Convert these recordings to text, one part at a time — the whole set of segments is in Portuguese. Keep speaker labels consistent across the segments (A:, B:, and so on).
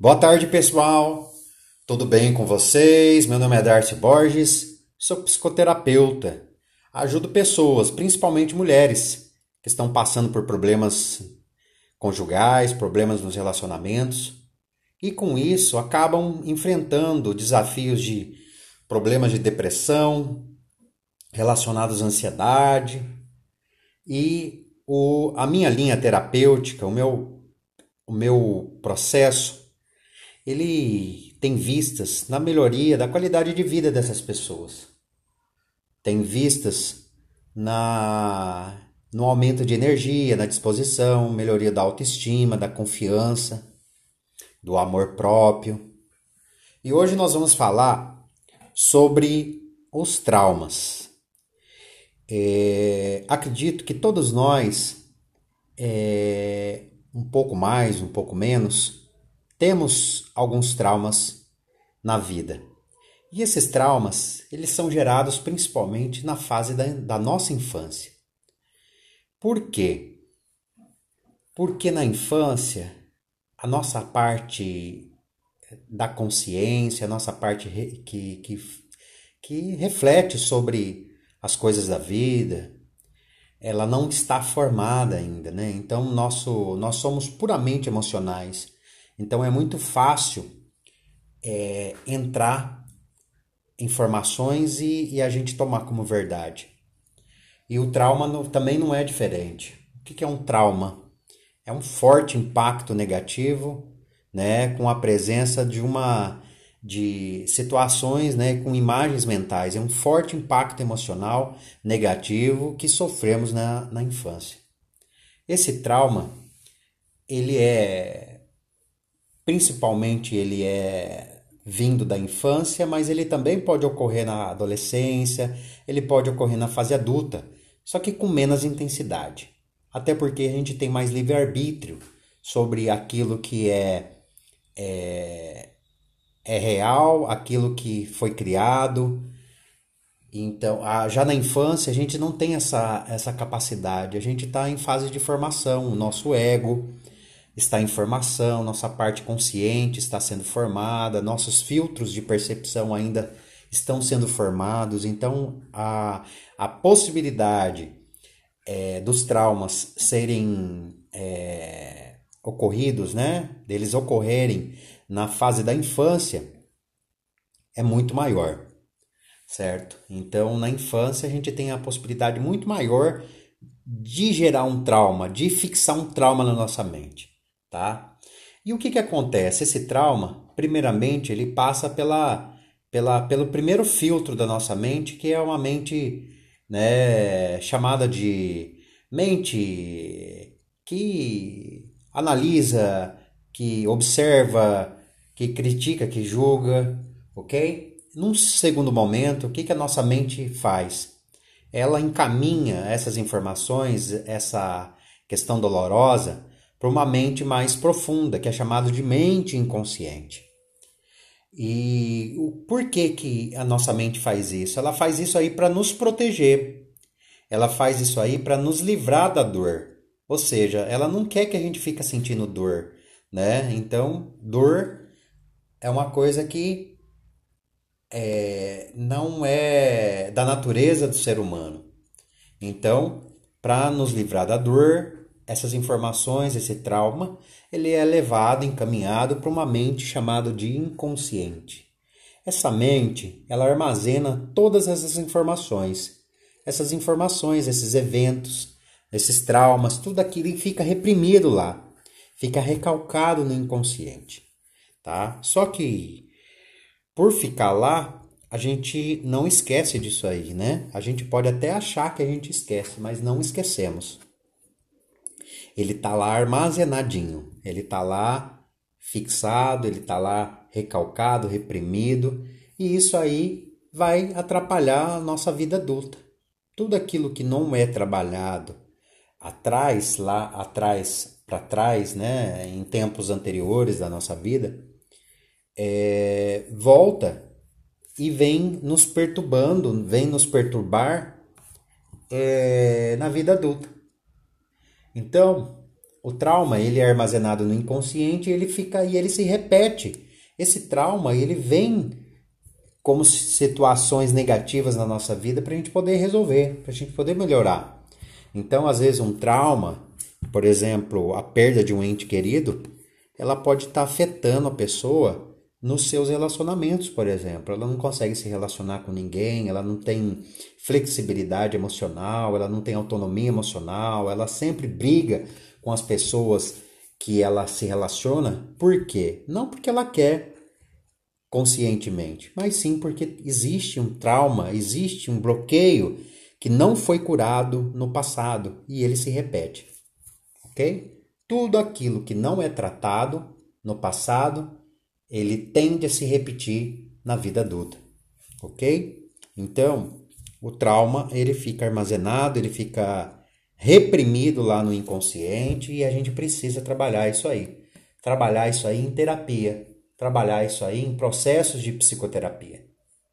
A: Boa tarde, pessoal. Tudo bem com vocês? Meu nome é Darcy Borges, sou psicoterapeuta. Ajudo pessoas, principalmente mulheres, que estão passando por problemas conjugais, problemas nos relacionamentos e com isso acabam enfrentando desafios de problemas de depressão relacionados à ansiedade e o, a minha linha terapêutica, o meu, o meu processo, ele tem vistas na melhoria da qualidade de vida dessas pessoas. Tem vistas na no aumento de energia, na disposição, melhoria da autoestima, da confiança, do amor próprio. E hoje nós vamos falar sobre os traumas. É, acredito que todos nós, é, um pouco mais, um pouco menos, temos alguns traumas na vida. E esses traumas, eles são gerados principalmente na fase da, da nossa infância. Por quê? Porque na infância, a nossa parte da consciência, a nossa parte que, que, que reflete sobre as coisas da vida, ela não está formada ainda, né? Então nosso, nós somos puramente emocionais. Então é muito fácil é, entrar informações e, e, a gente tomar como verdade. E o trauma no, também não é diferente. O que, que é um trauma? É um forte impacto negativo, né, com a presença de uma de situações né, com imagens mentais. É um forte impacto emocional negativo que sofremos na, na infância. Esse trauma, ele é, principalmente ele é vindo da infância, mas ele também pode ocorrer na adolescência, ele pode ocorrer na fase adulta, só que com menos intensidade. Até porque a gente tem mais livre-arbítrio sobre aquilo que é, é é real, aquilo que foi criado. Então, já na infância, a gente não tem essa, essa capacidade, a gente está em fase de formação, o nosso ego está em formação, nossa parte consciente está sendo formada, nossos filtros de percepção ainda estão sendo formados, então a, a possibilidade é, dos traumas serem é, ocorridos, né, deles ocorrerem na fase da infância é muito maior, certo? Então, na infância, a gente tem a possibilidade muito maior de gerar um trauma, de fixar um trauma na nossa mente, tá? E o que, que acontece? Esse trauma, primeiramente, ele passa pela, pela, pelo primeiro filtro da nossa mente, que é uma mente né, chamada de mente que analisa, que observa, que critica, que julga, ok? Num segundo momento, o que, que a nossa mente faz? Ela encaminha essas informações, essa questão dolorosa, para uma mente mais profunda, que é chamado de mente inconsciente. E o porquê que a nossa mente faz isso? Ela faz isso aí para nos proteger. Ela faz isso aí para nos livrar da dor. Ou seja, ela não quer que a gente fique sentindo dor, né? Então, dor é uma coisa que é, não é da natureza do ser humano. Então, para nos livrar da dor, essas informações, esse trauma, ele é levado, encaminhado para uma mente chamada de inconsciente. Essa mente, ela armazena todas essas informações. Essas informações, esses eventos, esses traumas, tudo aquilo fica reprimido lá, fica recalcado no inconsciente tá? Só que por ficar lá, a gente não esquece disso aí, né? A gente pode até achar que a gente esquece, mas não esquecemos. Ele tá lá armazenadinho, ele tá lá fixado, ele tá lá recalcado, reprimido, e isso aí vai atrapalhar a nossa vida adulta. Tudo aquilo que não é trabalhado atrás, lá atrás, para trás, né, em tempos anteriores da nossa vida, é, volta e vem nos perturbando, vem nos perturbar é, na vida adulta. Então, o trauma ele é armazenado no inconsciente ele fica e ele se repete. Esse trauma ele vem como situações negativas na nossa vida para a gente poder resolver, para a gente poder melhorar. Então, às vezes, um trauma, por exemplo, a perda de um ente querido, ela pode estar tá afetando a pessoa nos seus relacionamentos, por exemplo. Ela não consegue se relacionar com ninguém, ela não tem flexibilidade emocional, ela não tem autonomia emocional, ela sempre briga com as pessoas que ela se relaciona. Por quê? Não porque ela quer conscientemente, mas sim porque existe um trauma, existe um bloqueio que não foi curado no passado e ele se repete. OK? Tudo aquilo que não é tratado no passado ele tende a se repetir na vida adulta, ok? Então, o trauma ele fica armazenado, ele fica reprimido lá no inconsciente e a gente precisa trabalhar isso aí. Trabalhar isso aí em terapia, trabalhar isso aí em processos de psicoterapia.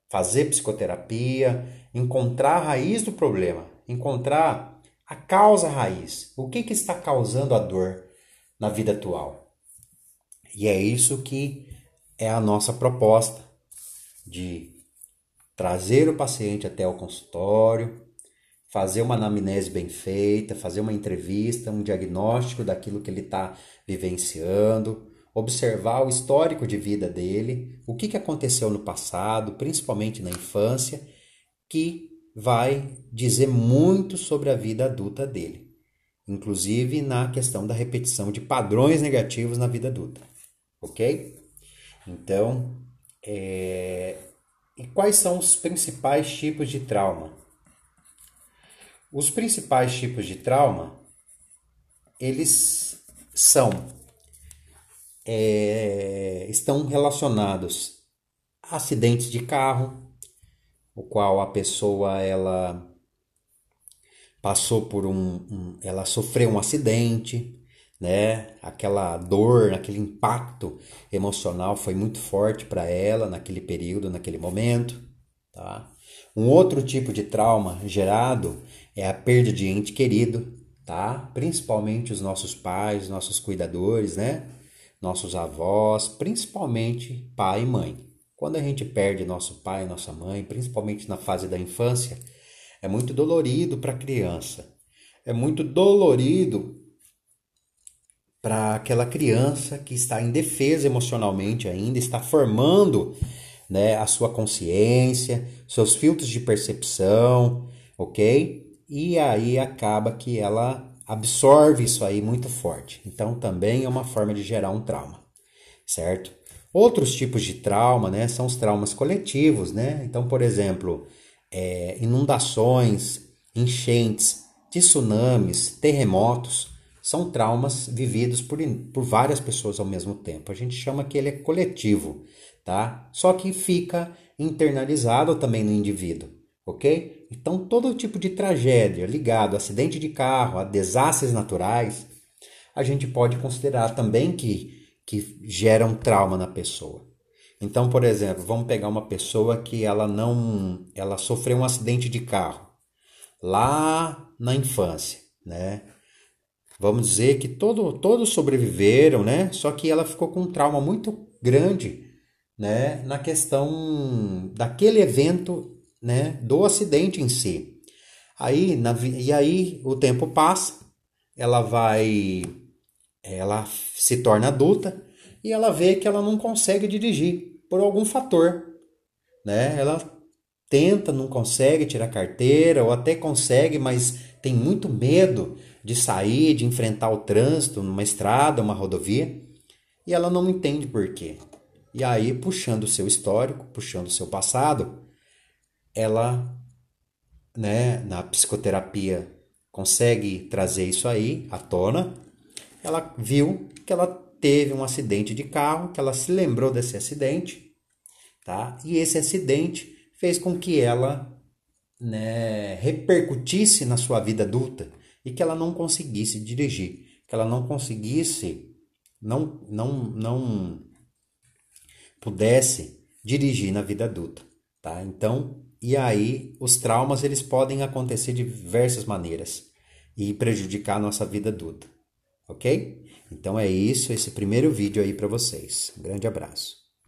A: Fazer psicoterapia, encontrar a raiz do problema, encontrar a causa raiz. O que, que está causando a dor na vida atual? E é isso que é a nossa proposta de trazer o paciente até o consultório, fazer uma anamnese bem feita, fazer uma entrevista, um diagnóstico daquilo que ele está vivenciando, observar o histórico de vida dele, o que, que aconteceu no passado, principalmente na infância, que vai dizer muito sobre a vida adulta dele, inclusive na questão da repetição de padrões negativos na vida adulta, ok? Então, é... e quais são os principais tipos de trauma? Os principais tipos de trauma, eles são, é... estão relacionados a acidentes de carro, o qual a pessoa ela passou por um, um ela sofreu um acidente, né? Aquela dor, aquele impacto emocional foi muito forte para ela naquele período, naquele momento, tá? Um outro tipo de trauma gerado é a perda de ente querido, tá? Principalmente os nossos pais, nossos cuidadores, né? Nossos avós, principalmente pai e mãe. Quando a gente perde nosso pai nossa mãe, principalmente na fase da infância, é muito dolorido para a criança. É muito dolorido para aquela criança que está indefesa emocionalmente ainda, está formando né, a sua consciência, seus filtros de percepção, ok? E aí acaba que ela absorve isso aí muito forte. Então também é uma forma de gerar um trauma, certo? Outros tipos de trauma, né, são os traumas coletivos, né? Então, por exemplo, é, inundações, enchentes, tsunamis, terremotos são traumas vividos por, por várias pessoas ao mesmo tempo. A gente chama que ele é coletivo, tá? Só que fica internalizado também no indivíduo, ok? Então, todo tipo de tragédia ligado a acidente de carro, a desastres naturais, a gente pode considerar também que, que gera um trauma na pessoa. Então, por exemplo, vamos pegar uma pessoa que ela não, ela sofreu um acidente de carro lá na infância, né? Vamos dizer que todo, todos sobreviveram, né? Só que ela ficou com um trauma muito grande, né? Na questão daquele evento, né? Do acidente em si. Aí, na, e aí o tempo passa, ela vai, ela se torna adulta e ela vê que ela não consegue dirigir por algum fator, né? Ela tenta, não consegue tirar carteira ou até consegue, mas tem muito medo de sair, de enfrentar o trânsito numa estrada, uma rodovia, e ela não entende por quê. E aí, puxando o seu histórico, puxando o seu passado, ela, né, na psicoterapia consegue trazer isso aí à tona. Ela viu que ela teve um acidente de carro, que ela se lembrou desse acidente, tá? E esse acidente fez com que ela, né, repercutisse na sua vida adulta e que ela não conseguisse dirigir, que ela não conseguisse, não, não, não pudesse dirigir na vida adulta, tá? Então, e aí os traumas eles podem acontecer de diversas maneiras e prejudicar a nossa vida adulta, ok? Então é isso, esse primeiro vídeo aí para vocês. Um grande abraço.